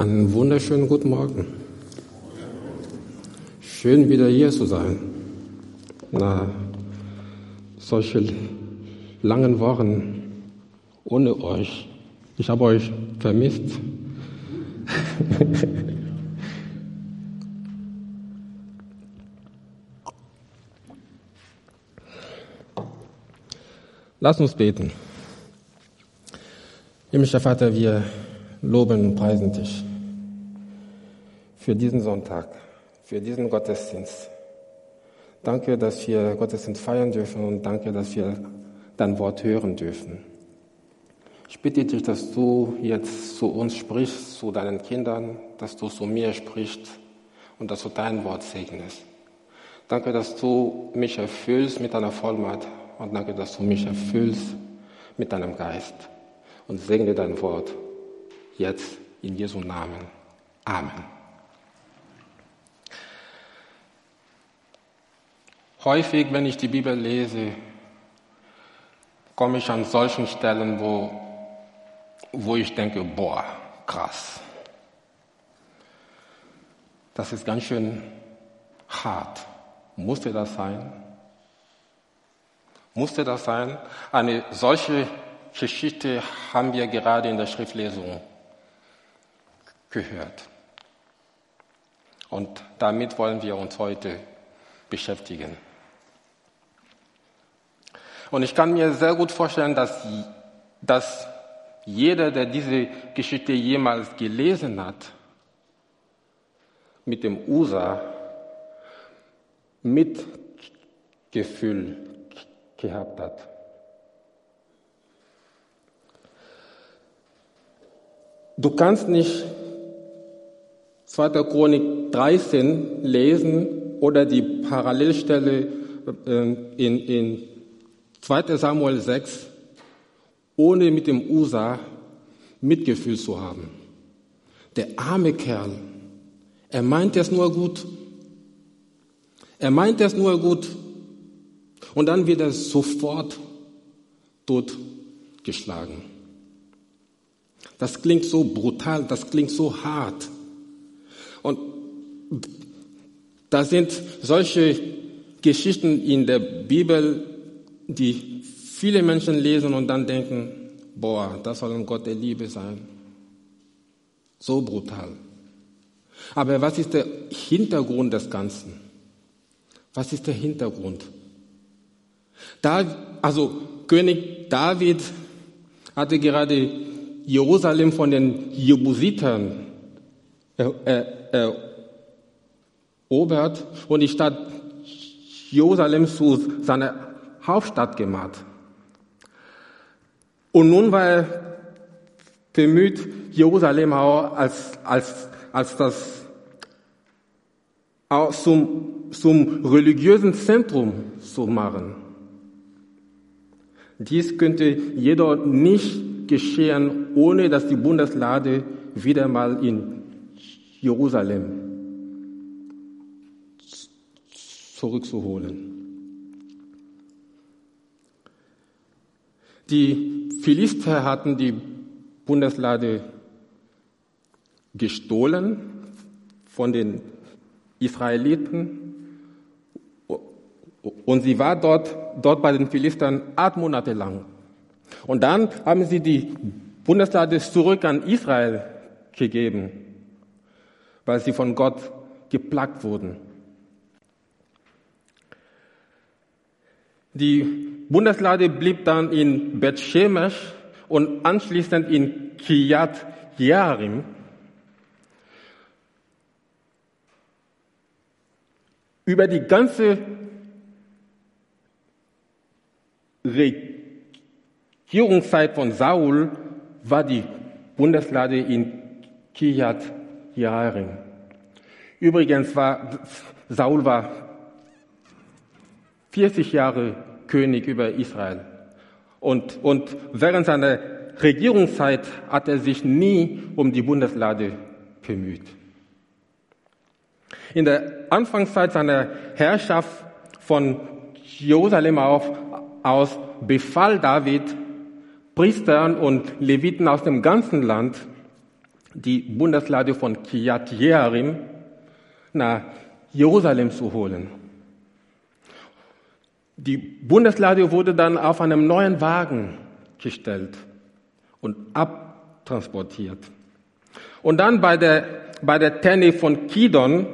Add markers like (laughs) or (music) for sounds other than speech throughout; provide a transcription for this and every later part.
Einen wunderschönen guten Morgen. Schön wieder hier zu sein. Na, solche langen Wochen ohne euch. Ich habe euch vermisst. (laughs) Lass uns beten. Himmlischer Vater, wir loben und preisen dich für diesen Sonntag, für diesen Gottesdienst. Danke, dass wir Gottesdienst feiern dürfen und danke, dass wir dein Wort hören dürfen. Ich bitte dich, dass du jetzt zu uns sprichst, zu deinen Kindern, dass du zu mir sprichst und dass du dein Wort segnest. Danke, dass du mich erfüllst mit deiner Vollmacht und danke, dass du mich erfüllst mit deinem Geist. Und segne dein Wort jetzt in Jesu Namen. Amen. Häufig, wenn ich die Bibel lese, komme ich an solchen Stellen, wo, wo ich denke, boah, krass. Das ist ganz schön hart. Musste das sein? Musste das sein? Eine solche Geschichte haben wir gerade in der Schriftlesung gehört. Und damit wollen wir uns heute beschäftigen. Und ich kann mir sehr gut vorstellen, dass, dass jeder, der diese Geschichte jemals gelesen hat, mit dem USA Mitgefühl gehabt hat. Du kannst nicht 2. Chronik 13 lesen oder die Parallelstelle äh, in, in 2. Samuel 6, ohne mit dem Usa Mitgefühl zu haben. Der arme Kerl, er meint es nur gut. Er meint es nur gut. Und dann wird er sofort totgeschlagen. Das klingt so brutal, das klingt so hart. Und da sind solche Geschichten in der Bibel, die viele Menschen lesen und dann denken, boah, das soll ein Gott der Liebe sein. So brutal. Aber was ist der Hintergrund des Ganzen? Was ist der Hintergrund? Da, also König David hatte gerade Jerusalem von den Jebusitern erobert und die Stadt Jerusalem zu seiner Hauptstadt gemacht. Und nun war er bemüht, Jerusalem auch als, als, als das auch zum, zum religiösen Zentrum zu machen. Dies könnte jedoch nicht geschehen, ohne dass die Bundeslade wieder mal in Jerusalem zurückzuholen. Die Philister hatten die Bundeslade gestohlen von den Israeliten und sie war dort, dort bei den Philistern acht Monate lang. Und dann haben sie die Bundeslade zurück an Israel gegeben, weil sie von Gott geplagt wurden. Die Bundeslade blieb dann in Bet Shemesh und anschließend in Kiyat Yarim. Über die ganze Regierungszeit von Saul war die Bundeslade in Kiyat Yarim. Übrigens war Saul war 40 Jahre König über Israel. Und, und während seiner Regierungszeit hat er sich nie um die Bundeslade bemüht. In der Anfangszeit seiner Herrschaft von Jerusalem auf, aus befahl David Priestern und Leviten aus dem ganzen Land, die Bundeslade von Kiryat Jearim nach Jerusalem zu holen. Die Bundeslade wurde dann auf einem neuen Wagen gestellt und abtransportiert. Und dann bei der, bei der Tenne von Kidon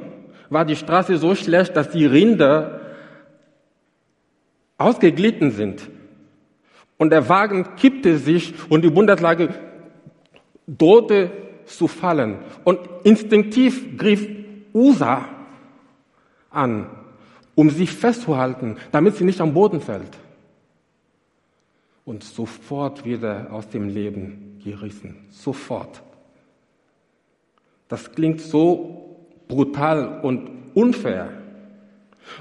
war die Straße so schlecht, dass die Rinder ausgeglitten sind. Und der Wagen kippte sich und die Bundeslade drohte zu fallen. Und instinktiv griff Usa an, um sie festzuhalten, damit sie nicht am Boden fällt. Und sofort wieder aus dem Leben gerissen. Sofort. Das klingt so brutal und unfair.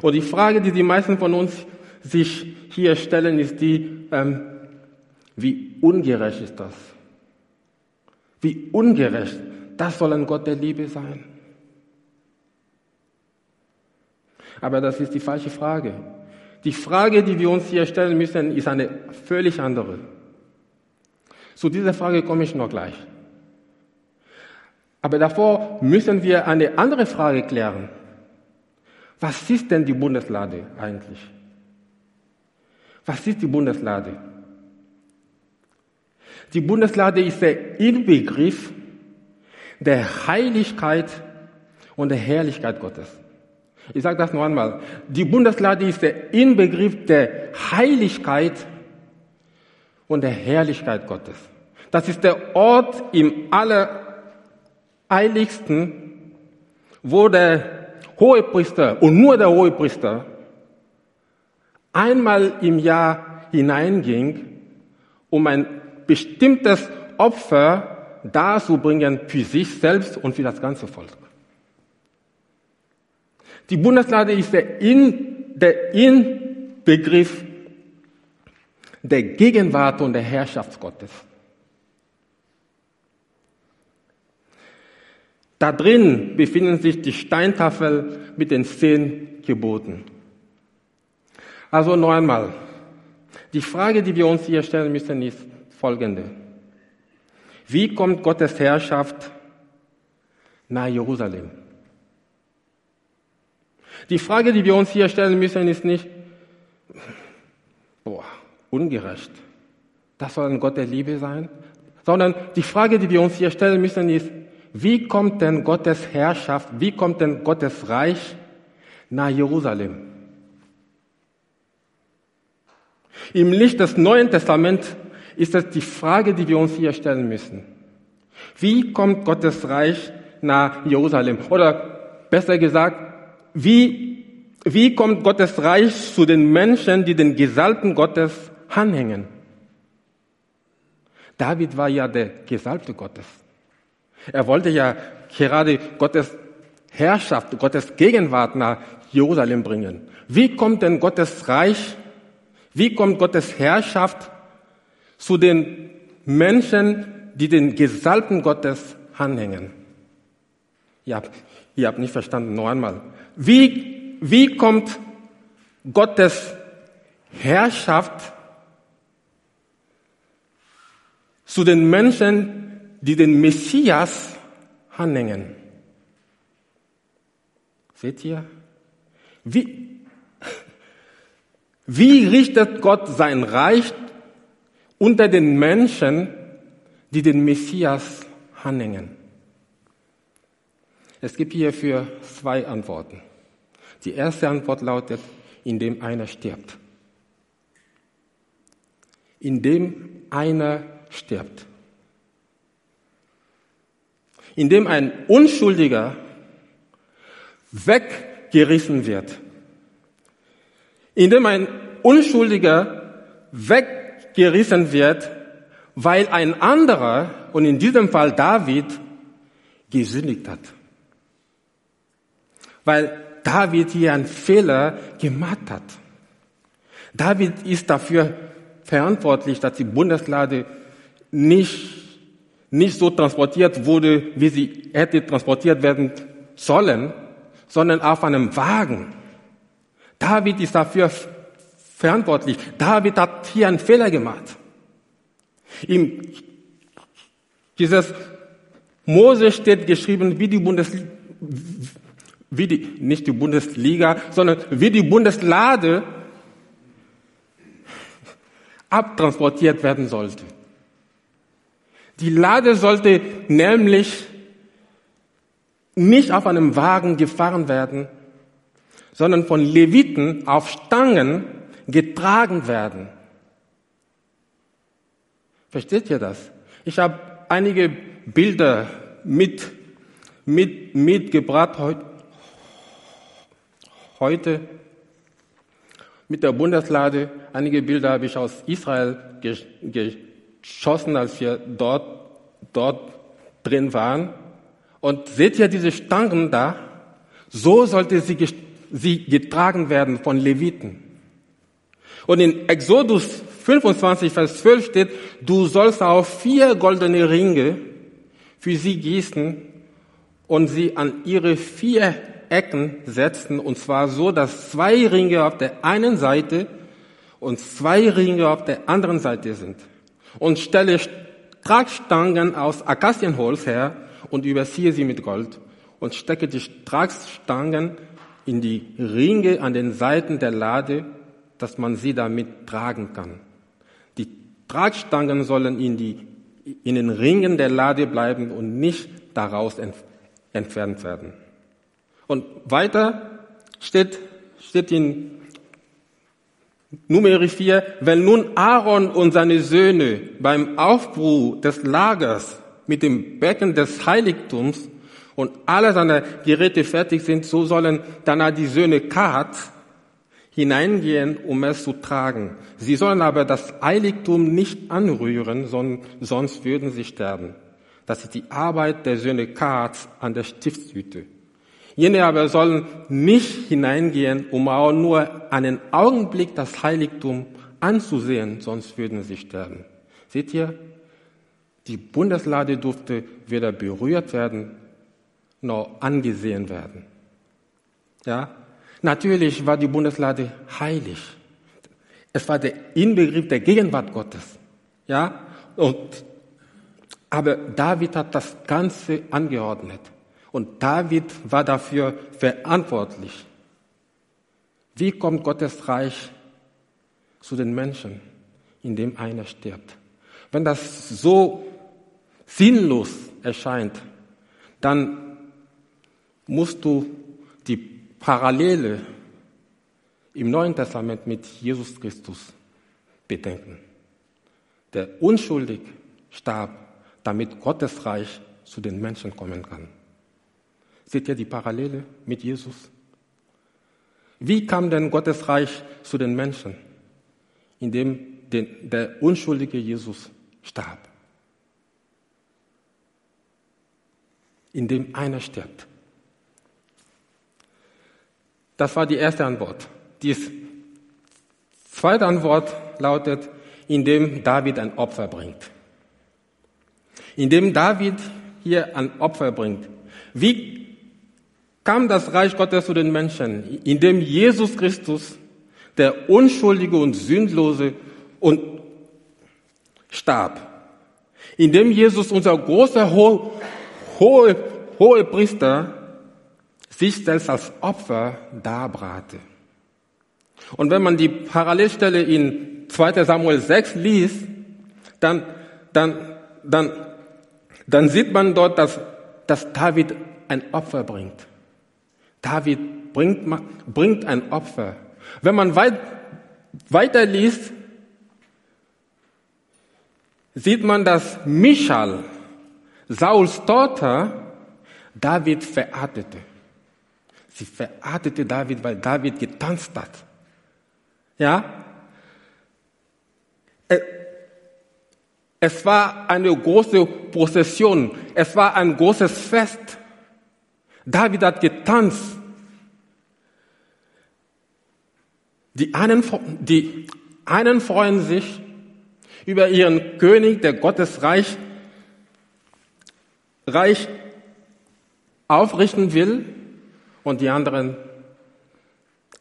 Und die Frage, die die meisten von uns sich hier stellen, ist die, ähm, wie ungerecht ist das? Wie ungerecht. Das soll ein Gott der Liebe sein. Aber das ist die falsche Frage. Die Frage, die wir uns hier stellen müssen, ist eine völlig andere. Zu dieser Frage komme ich noch gleich. Aber davor müssen wir eine andere Frage klären. Was ist denn die Bundeslade eigentlich? Was ist die Bundeslade? Die Bundeslade ist der Inbegriff der Heiligkeit und der Herrlichkeit Gottes. Ich sage das noch einmal. Die Bundeslade ist der Inbegriff der Heiligkeit und der Herrlichkeit Gottes. Das ist der Ort im Allerheiligsten, wo der Hohepriester und nur der Hohepriester einmal im Jahr hineinging, um ein bestimmtes Opfer darzubringen für sich selbst und für das ganze Volk. Die Bundeslade ist der, In, der Inbegriff der Gegenwart und der Herrschaft Gottes. Da drin befinden sich die Steintafel mit den zehn Geboten. Also noch einmal. Die Frage, die wir uns hier stellen müssen, ist folgende. Wie kommt Gottes Herrschaft nach Jerusalem? Die Frage, die wir uns hier stellen müssen, ist nicht, boah, ungerecht. Das soll ein Gott der Liebe sein. Sondern die Frage, die wir uns hier stellen müssen, ist, wie kommt denn Gottes Herrschaft, wie kommt denn Gottes Reich nach Jerusalem? Im Licht des Neuen Testaments ist das die Frage, die wir uns hier stellen müssen. Wie kommt Gottes Reich nach Jerusalem? Oder besser gesagt, wie, wie kommt Gottes Reich zu den Menschen, die den Gesalbten Gottes anhängen? David war ja der Gesalbte Gottes. Er wollte ja gerade Gottes Herrschaft, Gottes Gegenwart nach Jerusalem bringen. Wie kommt denn Gottes Reich, wie kommt Gottes Herrschaft zu den Menschen, die den Gesalbten Gottes anhängen? Ihr habt, ihr habt nicht verstanden, noch einmal. Wie, wie kommt Gottes Herrschaft zu den Menschen, die den Messias anhängen? Seht ihr? Wie, wie richtet Gott sein Reich unter den Menschen, die den Messias anhängen? Es gibt hierfür zwei Antworten. Die erste Antwort lautet, indem einer stirbt. Indem einer stirbt. Indem ein Unschuldiger weggerissen wird. Indem ein Unschuldiger weggerissen wird, weil ein anderer, und in diesem Fall David, gesündigt hat weil David hier einen Fehler gemacht hat. David ist dafür verantwortlich, dass die Bundeslade nicht, nicht so transportiert wurde, wie sie hätte transportiert werden sollen, sondern auf einem Wagen. David ist dafür verantwortlich. David hat hier einen Fehler gemacht. Ihm dieses Mose steht geschrieben wie die Bundesliga, wie die, nicht die Bundesliga, sondern wie die Bundeslade abtransportiert werden sollte. Die Lade sollte nämlich nicht auf einem Wagen gefahren werden, sondern von Leviten auf Stangen getragen werden. Versteht ihr das? Ich habe einige Bilder mit, mit, mitgebracht heute mit der Bundeslade. Einige Bilder habe ich aus Israel geschossen, als wir dort, dort drin waren. Und seht ihr diese Stangen da? So sollte sie, sie getragen werden von Leviten. Und in Exodus 25, Vers 12 steht, du sollst auch vier goldene Ringe für sie gießen und sie an ihre vier Ecken setzen, und zwar so, dass zwei Ringe auf der einen Seite und zwei Ringe auf der anderen Seite sind. Und stelle Tragstangen aus Akazienholz her und überziehe sie mit Gold und stecke die Tragstangen in die Ringe an den Seiten der Lade, dass man sie damit tragen kann. Die Tragstangen sollen in, die, in den Ringen der Lade bleiben und nicht daraus entfernt werden. Und weiter steht, steht in Nummer 4, wenn nun Aaron und seine Söhne beim Aufbruch des Lagers mit dem Becken des Heiligtums und alle seine Geräte fertig sind, so sollen danach die Söhne Kat hineingehen, um es zu tragen. Sie sollen aber das Heiligtum nicht anrühren, sonst würden sie sterben. Das ist die Arbeit der Söhne Kat an der Stiftshütte. Jene aber sollen nicht hineingehen, um auch nur einen Augenblick das Heiligtum anzusehen, sonst würden sie sterben. Seht ihr, die Bundeslade durfte weder berührt werden, noch angesehen werden. Ja? Natürlich war die Bundeslade heilig. Es war der Inbegriff der Gegenwart Gottes. Ja? Und, aber David hat das Ganze angeordnet. Und David war dafür verantwortlich. Wie kommt Gottes Reich zu den Menschen, indem einer stirbt? Wenn das so sinnlos erscheint, dann musst du die Parallele im Neuen Testament mit Jesus Christus bedenken, der unschuldig starb, damit Gottes Reich zu den Menschen kommen kann. Seht ihr die Parallele mit Jesus? Wie kam denn Gottes Reich zu den Menschen, indem der unschuldige Jesus starb? Indem einer stirbt. Das war die erste Antwort. Die zweite Antwort lautet, indem David ein Opfer bringt. Indem David hier ein Opfer bringt. Wie kam das Reich Gottes zu den Menschen, indem Jesus Christus, der Unschuldige und Sündlose, und starb. Indem Jesus, unser großer hohe, hohe, hohe Priester, sich selbst als Opfer darbrachte. Und wenn man die Parallelstelle in 2 Samuel 6 liest, dann, dann, dann, dann sieht man dort, dass, dass David ein Opfer bringt. David bringt, bringt ein Opfer. Wenn man weit, weiter liest, sieht man, dass Michal, Sauls Tochter, David verachtete. Sie verachtete David, weil David getanzt hat. Ja? Es war eine große Prozession. Es war ein großes Fest. David hat getanzt. Die einen, die einen freuen sich über ihren König, der Gottes Reich, Reich aufrichten will, und die anderen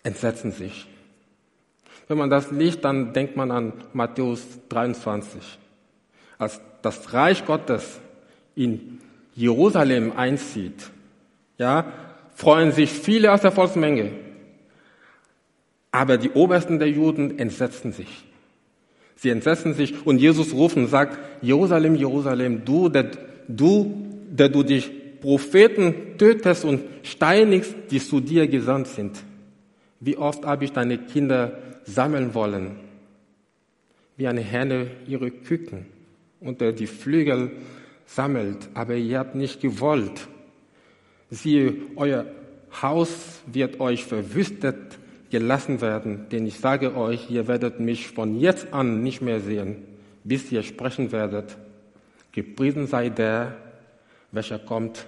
entsetzen sich. Wenn man das liest, dann denkt man an Matthäus 23, als das Reich Gottes in Jerusalem einzieht, ja, freuen sich viele aus der Volksmenge. Aber die Obersten der Juden entsetzen sich. Sie entsetzen sich und Jesus ruft und sagt, Jerusalem, Jerusalem, du, der, du, der du dich Propheten tötest und steinigst, die zu dir gesandt sind. Wie oft habe ich deine Kinder sammeln wollen, wie eine Henne ihre Küken unter die Flügel sammelt, aber ihr habt nicht gewollt. Siehe, euer Haus wird euch verwüstet gelassen werden, denn ich sage euch, ihr werdet mich von jetzt an nicht mehr sehen, bis ihr sprechen werdet. Gepriesen sei der, welcher kommt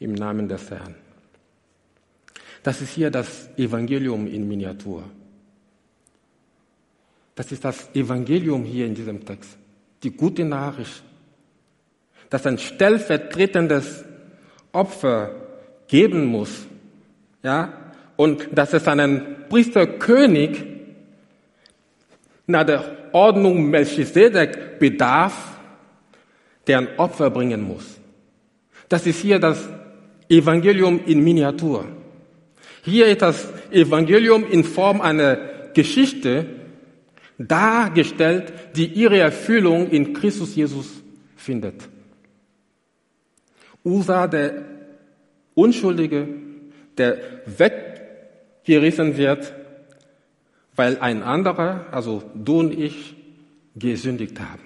im Namen des Herrn. Das ist hier das Evangelium in Miniatur. Das ist das Evangelium hier in diesem Text. Die gute Nachricht, dass ein stellvertretendes Opfer geben muss, ja, und dass es einen Priesterkönig nach der Ordnung Melchisedek bedarf, der ein Opfer bringen muss. Das ist hier das Evangelium in Miniatur. Hier ist das Evangelium in Form einer Geschichte dargestellt, die ihre Erfüllung in Christus Jesus findet. Usa, der Unschuldige, der weggerissen wird, weil ein anderer, also du und ich, gesündigt haben.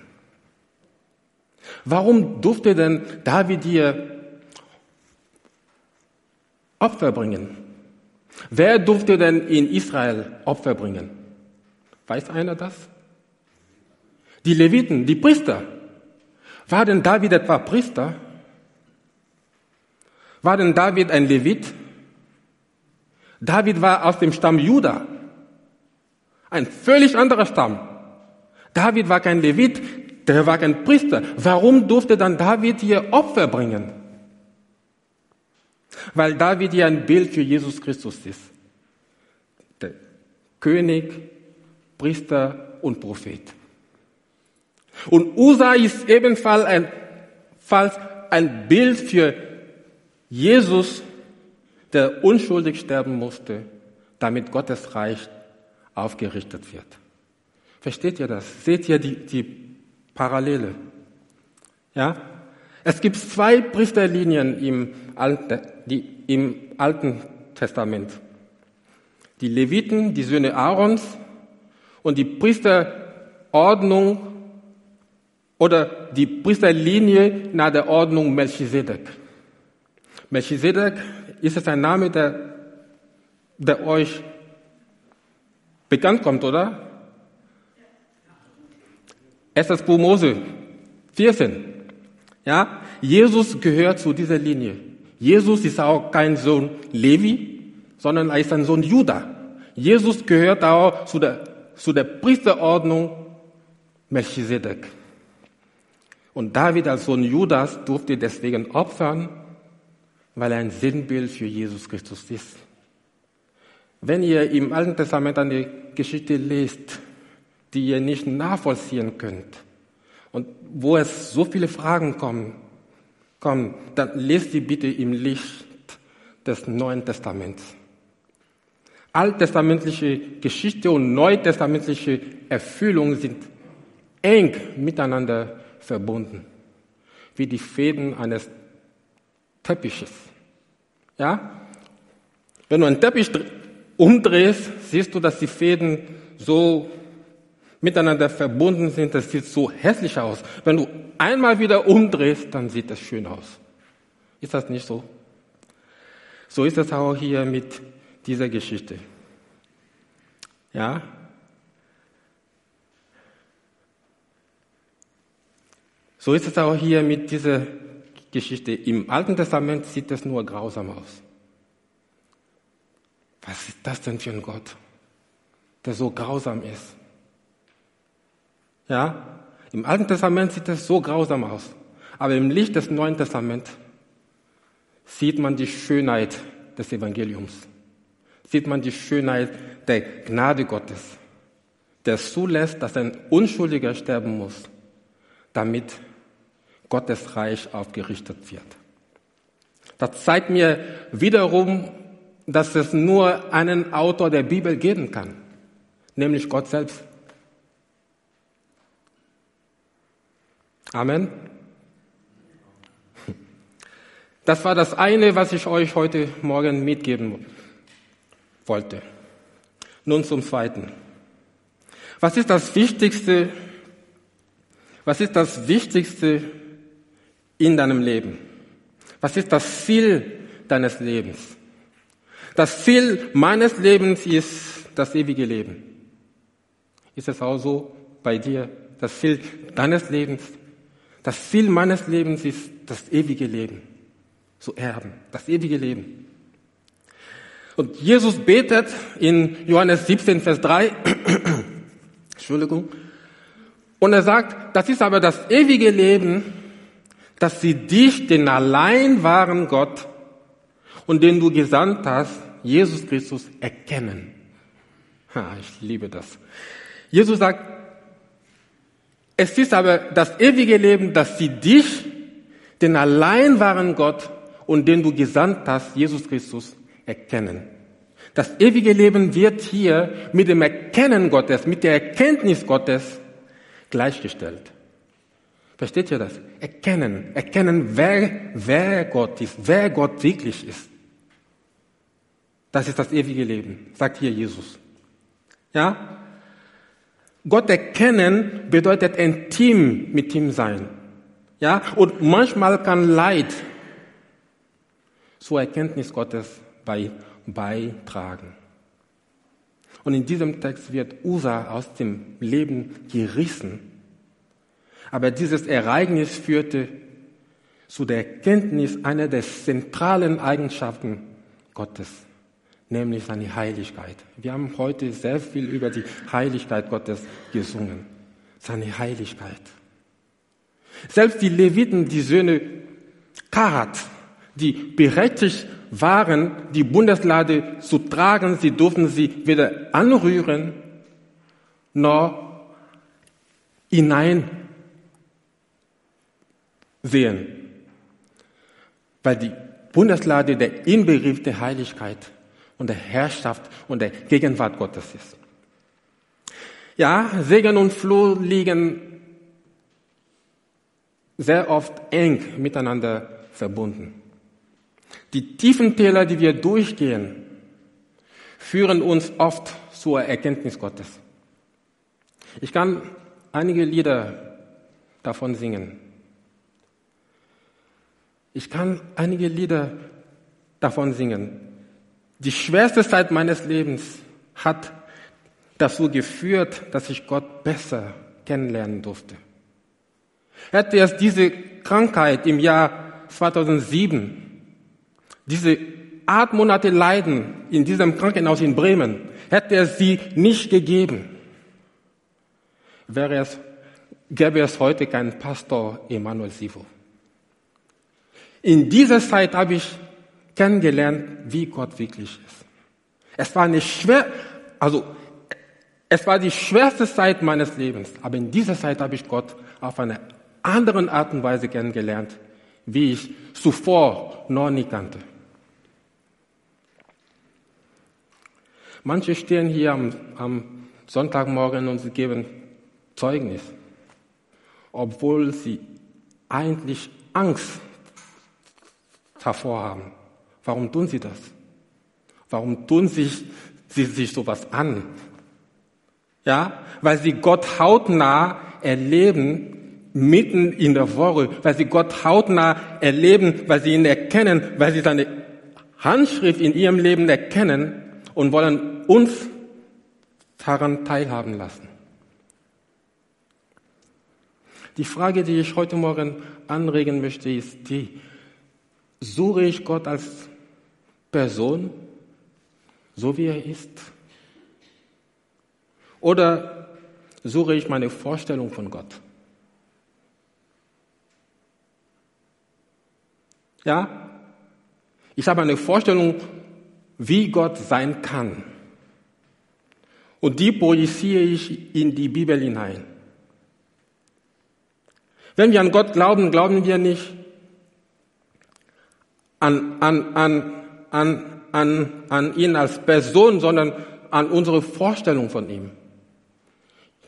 Warum durfte denn David hier Opfer bringen? Wer durfte denn in Israel Opfer bringen? Weiß einer das? Die Leviten, die Priester. War denn David etwa Priester? War denn David ein Levit? David war aus dem Stamm Juda. Ein völlig anderer Stamm. David war kein Levit, der war kein Priester. Warum durfte dann David hier Opfer bringen? Weil David hier ein Bild für Jesus Christus ist. Der König, Priester und Prophet. Und Usa ist ebenfalls ein, ein Bild für Jesus, der unschuldig sterben musste, damit Gottes Reich aufgerichtet wird. Versteht ihr das? Seht ihr die, die Parallele? Ja? Es gibt zwei Priesterlinien im Alten, die, im Alten Testament. Die Leviten, die Söhne Aarons und die Priesterordnung oder die Priesterlinie nach der Ordnung Melchisedek. Melchisedek ist es ein Name, der, der euch bekannt kommt, oder? Erstes Buch Mose 14. Ja, Jesus gehört zu dieser Linie. Jesus ist auch kein Sohn Levi, sondern er ist ein Sohn Judah. Jesus gehört auch zu der, zu der Priesterordnung Melchisedek. Und David als Sohn Judas durfte deswegen opfern, weil er ein Sinnbild für Jesus Christus ist. Wenn ihr im Alten Testament eine Geschichte lest, die ihr nicht nachvollziehen könnt und wo es so viele Fragen kommen, kommen dann lest sie bitte im Licht des Neuen Testaments. Alttestamentliche Geschichte und neutestamentliche Erfüllung sind eng miteinander verbunden, wie die Fäden eines Teppiches. Ja? Wenn du einen Teppich umdrehst, siehst du, dass die Fäden so miteinander verbunden sind. Das sieht so hässlich aus. Wenn du einmal wieder umdrehst, dann sieht es schön aus. Ist das nicht so? So ist es auch hier mit dieser Geschichte. Ja? So ist es auch hier mit dieser Geschichte. Im Alten Testament sieht es nur grausam aus. Was ist das denn für ein Gott, der so grausam ist? Ja, im Alten Testament sieht es so grausam aus. Aber im Licht des Neuen Testaments sieht man die Schönheit des Evangeliums. Sieht man die Schönheit der Gnade Gottes, der zulässt, dass ein Unschuldiger sterben muss, damit Gottes Reich aufgerichtet wird. Das zeigt mir wiederum, dass es nur einen Autor der Bibel geben kann, nämlich Gott selbst. Amen. Das war das eine, was ich euch heute Morgen mitgeben wollte. Nun zum zweiten. Was ist das Wichtigste? Was ist das Wichtigste in deinem Leben? Was ist das Ziel deines Lebens? Das Ziel meines Lebens ist das ewige Leben. Ist es auch so bei dir? Das Ziel deines Lebens? Das Ziel meines Lebens ist das ewige Leben. Zu erben. Das ewige Leben. Und Jesus betet in Johannes 17, Vers 3, (coughs) Entschuldigung, und er sagt, das ist aber das ewige Leben, dass sie dich, den allein wahren Gott und den du gesandt hast, Jesus Christus, erkennen. Ha, ich liebe das. Jesus sagt, es ist aber das ewige Leben, dass sie dich, den allein wahren Gott und den du gesandt hast, Jesus Christus, erkennen. Das ewige Leben wird hier mit dem Erkennen Gottes, mit der Erkenntnis Gottes gleichgestellt. Versteht ihr das? Erkennen, erkennen, wer, wer Gott ist, wer Gott wirklich ist. Das ist das ewige Leben, sagt hier Jesus. Ja? Gott erkennen bedeutet intim mit ihm sein. Ja? Und manchmal kann Leid zur Erkenntnis Gottes bei, beitragen. Und in diesem Text wird Usa aus dem Leben gerissen. Aber dieses Ereignis führte zu der Erkenntnis einer der zentralen Eigenschaften Gottes nämlich seine Heiligkeit. Wir haben heute sehr viel über die Heiligkeit Gottes gesungen. Seine Heiligkeit. Selbst die Leviten, die Söhne Karat, die berechtigt waren, die Bundeslade zu tragen, sie durften sie weder anrühren noch hinein sehen, weil die Bundeslade der Inbegriff der Heiligkeit und der Herrschaft und der Gegenwart Gottes ist. Ja, Segen und Fluch liegen sehr oft eng miteinander verbunden. Die tiefen Täler, die wir durchgehen, führen uns oft zur Erkenntnis Gottes. Ich kann einige Lieder davon singen. Ich kann einige Lieder davon singen. Die schwerste Zeit meines Lebens hat dazu geführt, dass ich Gott besser kennenlernen durfte. Hätte es diese Krankheit im Jahr 2007, diese acht Monate Leiden in diesem Krankenhaus in Bremen, hätte es sie nicht gegeben, wäre es, gäbe es heute keinen Pastor Emanuel Sivo. In dieser Zeit habe ich kennengelernt, wie Gott wirklich ist. Es war eine schwer, also es war die schwerste Zeit meines Lebens, aber in dieser Zeit habe ich Gott auf eine andere Art und Weise kennengelernt, wie ich zuvor noch nie kannte. Manche stehen hier am, am Sonntagmorgen und sie geben Zeugnis, obwohl sie eigentlich Angst davor haben. Warum tun sie das? Warum tun sich, sie sich sowas an? Ja, weil sie Gott hautnah erleben, mitten in der Woche, weil sie Gott hautnah erleben, weil sie ihn erkennen, weil sie seine Handschrift in ihrem Leben erkennen und wollen uns daran teilhaben lassen. Die Frage, die ich heute Morgen anregen möchte, ist die, suche ich Gott als Person, so wie er ist? Oder suche ich meine Vorstellung von Gott? Ja? Ich habe eine Vorstellung, wie Gott sein kann. Und die projiziere ich in die Bibel hinein. Wenn wir an Gott glauben, glauben wir nicht an, an, an, an, an, an ihn als Person, sondern an unsere Vorstellung von ihm.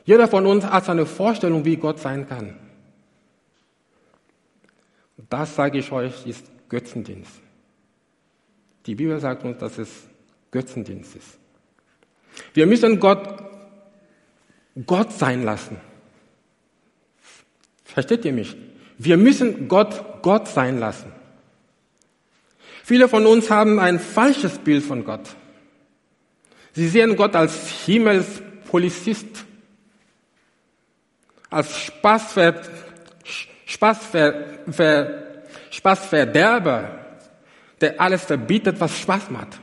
Jeder von uns hat seine Vorstellung, wie Gott sein kann. Das sage ich euch, ist Götzendienst. Die Bibel sagt uns, dass es Götzendienst ist. Wir müssen Gott Gott sein lassen. Versteht ihr mich? Wir müssen Gott Gott sein lassen. Viele von uns haben ein falsches Bild von Gott. Sie sehen Gott als Himmelspolizist, als Spaßver, Spaßver, Ver, Spaßverderber, der alles verbietet, was Spaß macht.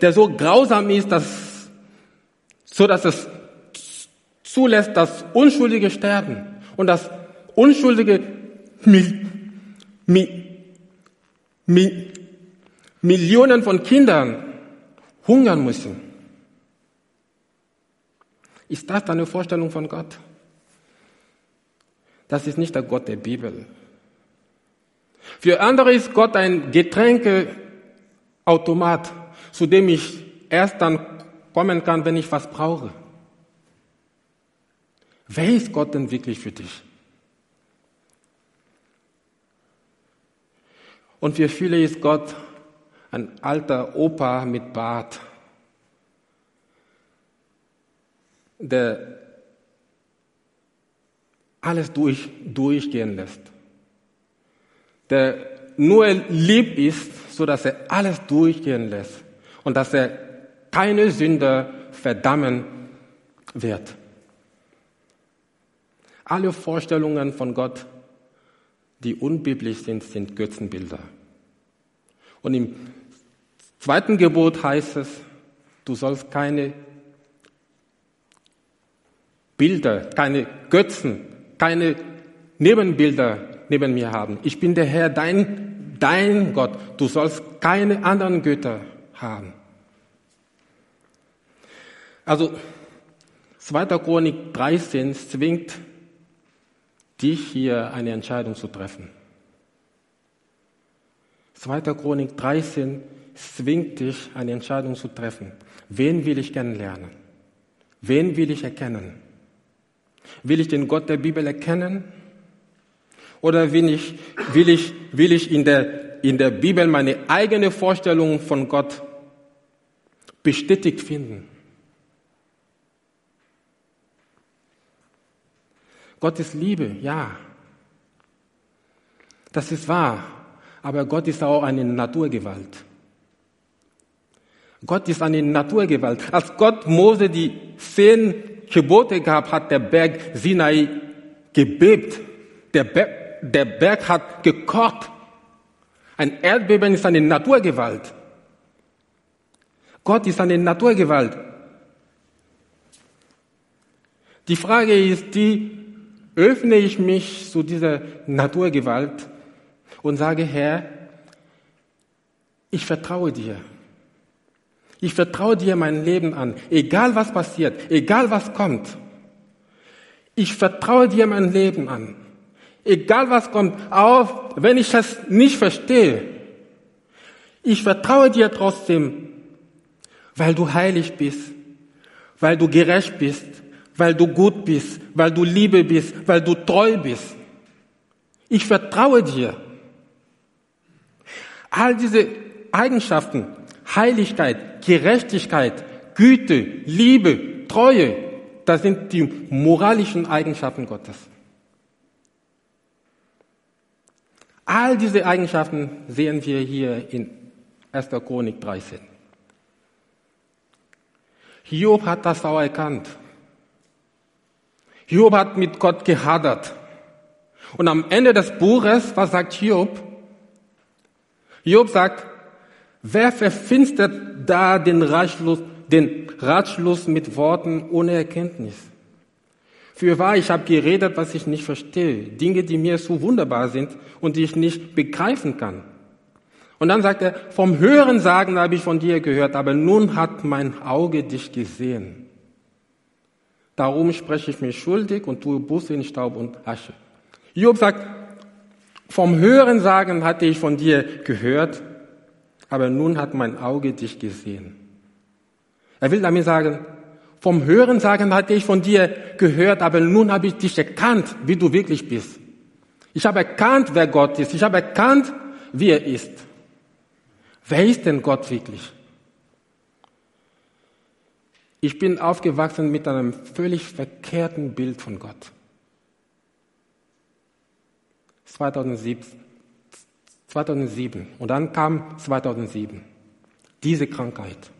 Der so grausam ist, dass, so dass es zulässt, dass Unschuldige sterben und dass Unschuldige mi, mi, mi, Millionen von Kindern hungern müssen. Ist das deine Vorstellung von Gott? Das ist nicht der Gott der Bibel. Für andere ist Gott ein Getränkeautomat, zu dem ich erst dann kommen kann, wenn ich was brauche. Wer ist Gott denn wirklich für dich? Und für viele ist Gott ein alter Opa mit Bart, der alles durch, durchgehen lässt, der nur lieb ist, so dass er alles durchgehen lässt und dass er keine Sünder verdammen wird. Alle Vorstellungen von Gott, die unbiblisch sind, sind Götzenbilder. Und im zweiten Gebot heißt es, du sollst keine Bilder, keine Götzen, keine Nebenbilder neben mir haben. Ich bin der Herr, dein, dein Gott. Du sollst keine anderen Götter haben. Also, 2. Chronik 13 zwingt dich hier eine Entscheidung zu treffen. 2. Chronik 13 zwingt dich, eine Entscheidung zu treffen. Wen will ich kennenlernen? Wen will ich erkennen? Will ich den Gott der Bibel erkennen? Oder will ich, will ich, will ich in, der, in der Bibel meine eigene Vorstellung von Gott bestätigt finden? Gott ist Liebe, ja. Das ist wahr. Aber Gott ist auch eine Naturgewalt. Gott ist eine Naturgewalt. Als Gott Mose die zehn Gebote gab, hat der Berg Sinai gebebt. Der, Be der Berg hat gekocht. Ein Erdbeben ist eine Naturgewalt. Gott ist eine Naturgewalt. Die Frage ist die, öffne ich mich zu dieser Naturgewalt und sage, Herr, ich vertraue dir. Ich vertraue dir mein Leben an, egal was passiert, egal was kommt. Ich vertraue dir mein Leben an, egal was kommt, auch wenn ich es nicht verstehe. Ich vertraue dir trotzdem, weil du heilig bist, weil du gerecht bist, weil du gut bist, weil du Liebe bist, weil du treu bist. Ich vertraue dir. All diese Eigenschaften, Heiligkeit, Gerechtigkeit, Güte, Liebe, Treue, das sind die moralischen Eigenschaften Gottes. All diese Eigenschaften sehen wir hier in 1. Chronik 13. Hiob hat das auch erkannt. Hiob hat mit Gott gehadert. Und am Ende des Buches, was sagt Hiob? Hiob sagt, wer verfinstert da den Ratschluss, den Ratschluss mit Worten ohne Erkenntnis? Für wahr, ich habe geredet, was ich nicht verstehe, Dinge, die mir so wunderbar sind und die ich nicht begreifen kann. Und dann sagt er, vom Hören sagen habe ich von dir gehört, aber nun hat mein Auge dich gesehen. Darum spreche ich mich schuldig und tue Buße in Staub und Asche. Job sagt, Vom Hören sagen hatte ich von dir gehört, aber nun hat mein Auge dich gesehen. Er will damit sagen, vom Hören sagen hatte ich von dir gehört, aber nun habe ich dich erkannt, wie du wirklich bist. Ich habe erkannt, wer Gott ist. Ich habe erkannt, wie er ist. Wer ist denn Gott wirklich? Ich bin aufgewachsen mit einem völlig verkehrten Bild von Gott. 2007. 2007. Und dann kam 2007. Diese Krankheit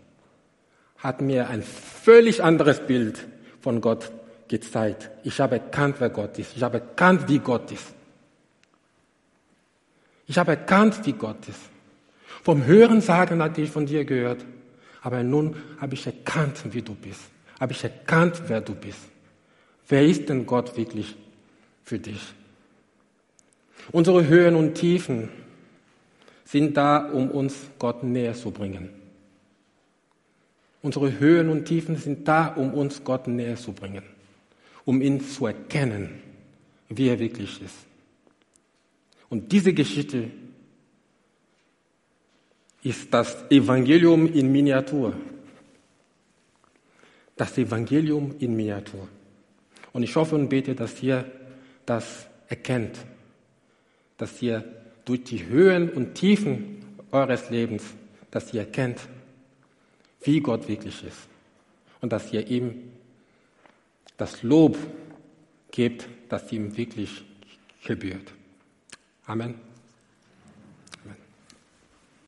hat mir ein völlig anderes Bild von Gott gezeigt. Ich habe erkannt, wer Gott ist. Ich habe erkannt, wie Gott ist. Ich habe erkannt, wie Gott ist. Vom Hören sagen hatte ich von dir gehört, aber nun habe ich erkannt, wie du bist. Habe ich erkannt, wer du bist. Wer ist denn Gott wirklich für dich? Unsere Höhen und Tiefen sind da, um uns Gott näher zu bringen. Unsere Höhen und Tiefen sind da, um uns Gott näher zu bringen, um ihn zu erkennen, wie er wirklich ist. Und diese Geschichte ist das Evangelium in Miniatur. Das Evangelium in Miniatur. Und ich hoffe und bete, dass ihr das erkennt, dass ihr durch die Höhen und Tiefen eures Lebens, dass ihr erkennt, wie Gott wirklich ist und dass ihr ihm das Lob gebt, das ihm wirklich gebührt. Amen.